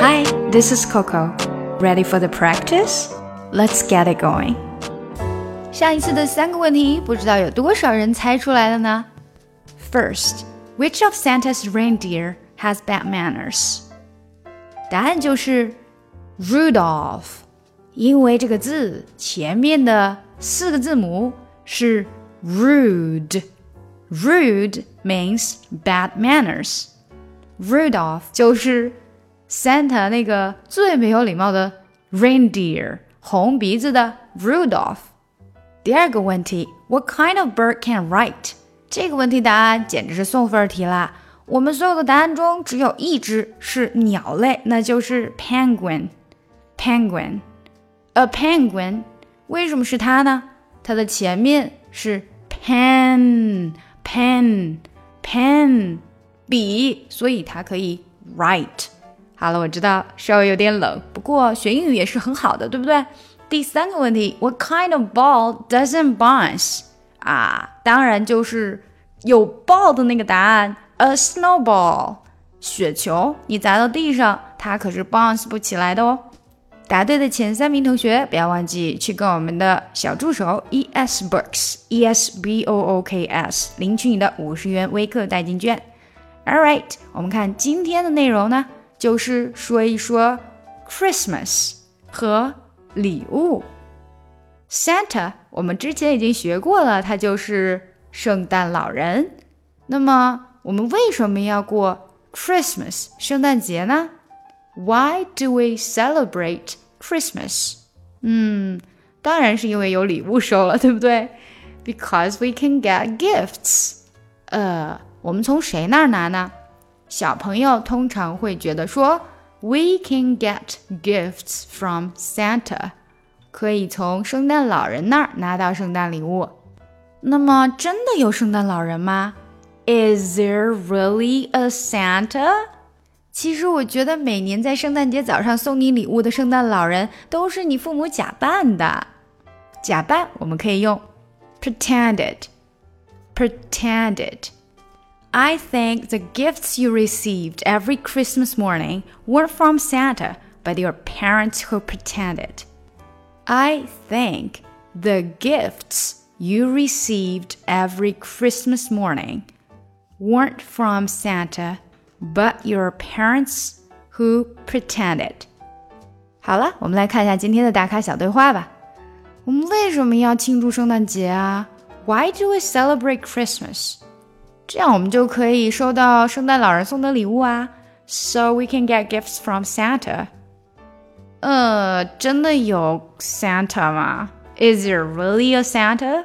Hi, this is Coco. Ready for the practice? Let's get it going. 上一次的三个问题，不知道有多少人猜出来了呢？First, which of Santa's reindeer has bad manners? 答案就是 Rudolph，因为这个字前面的四个字母是 rude。Rude means bad manners. Rudolph 就是 Santa 那个最没有礼貌的 reindeer，红鼻子的 Rudolph。第二个问题，What kind of bird can write？这个问题答案简直是送分题啦！我们所有的答案中只有一只是鸟类，那就是 penguin。penguin。A penguin，为什么是它呢？它的前面是 pen。pen pen 笔，所以它可以 write。好了，我知道稍微有点冷，不过学英语也是很好的，对不对？第三个问题，What kind of ball doesn't bounce？啊，当然就是有 ball 的那个答案，a snowball，雪球，你砸到地上，它可是 bounce 不起来的哦。答对的前三名同学，不要忘记去跟我们的小助手 E S Books E S B O O K S 领取你的五十元微课代金券。All right，我们看今天的内容呢，就是说一说 Christmas 和礼物。Santa 我们之前已经学过了，他就是圣诞老人。那么我们为什么要过 Christmas 圣诞节呢？Why do we celebrate Christmas？嗯，当然是因为有礼物收了，对不对？Because we can get gifts。呃，我们从谁那儿拿呢？小朋友通常会觉得说，We can get gifts from Santa，可以从圣诞老人那儿拿到圣诞礼物。那么，真的有圣诞老人吗？Is there really a Santa？其实我觉得每年在圣诞节早上送你礼物的圣诞老人都是你父母假扮的。假扮我们可以用 pretended。pretended。I think the gifts you received every Christmas morning weren't from Santa, but your parents who pretended. I think the gifts you received every Christmas morning weren't from Santa, but your parents who pretended. 好了，我们来看一下今天的打卡小对话吧。我们为什么要庆祝圣诞节啊？Why do we celebrate Christmas？ 这样我们就可以收到圣诞老人送的礼物啊。So we can get gifts from Santa。呃，真的有 Santa 吗？Is there really a Santa？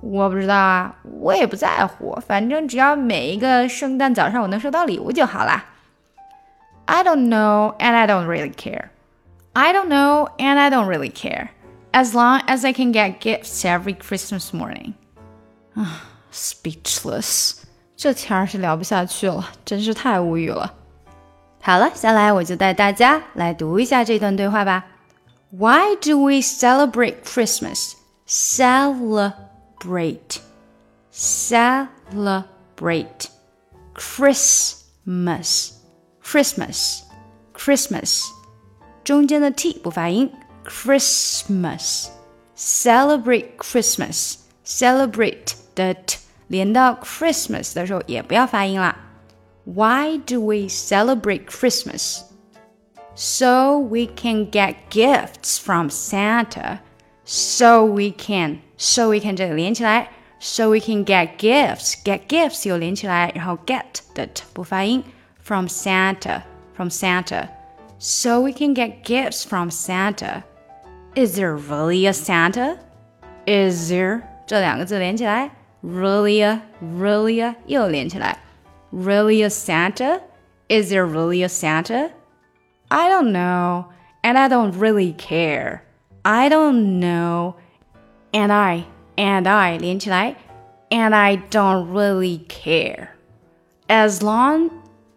我不知道啊，我也不在乎，反正只要每一个圣诞早上我能收到礼物就好啦。I don't know and I don't really care. I don't know and I don't really care. As long as I can get gifts every Christmas morning. 啊，speechless，这天儿是聊不下去了，真是太无语了。好了，下来我就带大家来读一下这段对话吧。Why do we celebrate Christmas? Celebrate celebrate, celebrate, Christmas, Christmas, Christmas，中间的 t 不发音，Christmas, celebrate Christmas, celebrate 的 t 连到 Christmas 的时候也不要发音啦。Why do we celebrate Christmas? So we can get gifts from Santa. So we can so we can 这里连起来，so we can get gifts get gifts 有连起来，然后 get 的 t 不发音，from Santa from Santa so we can get gifts from Santa. Is there really a Santa? Is there 这两个字连起来，really a really a 又连起来，really a Santa? Is there really a Santa? I don't know, and I don't really care. I don't know and I and I 连起来，and I don't really care. As long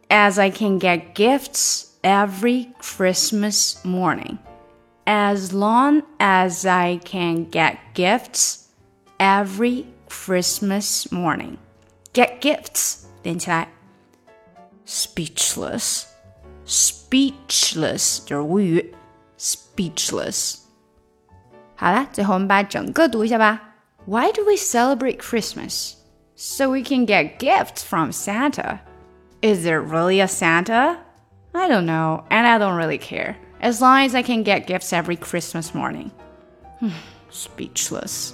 as I can get gifts every Christmas morning. As long as I can get gifts every Christmas morning. Get gifts 连起来。Speechless， speechless 就是无语，speechless。好啦，最后我们把整个读一下吧。Why do we celebrate Christmas? So we can get gifts from Santa. Is there really a Santa? I don't know, and I don't really care. As long as I can get gifts every Christmas morning. Speechless.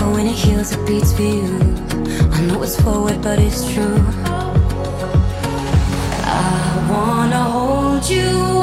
but when it heals, it beats for you. I know it's forward, but it's true. I wanna hold you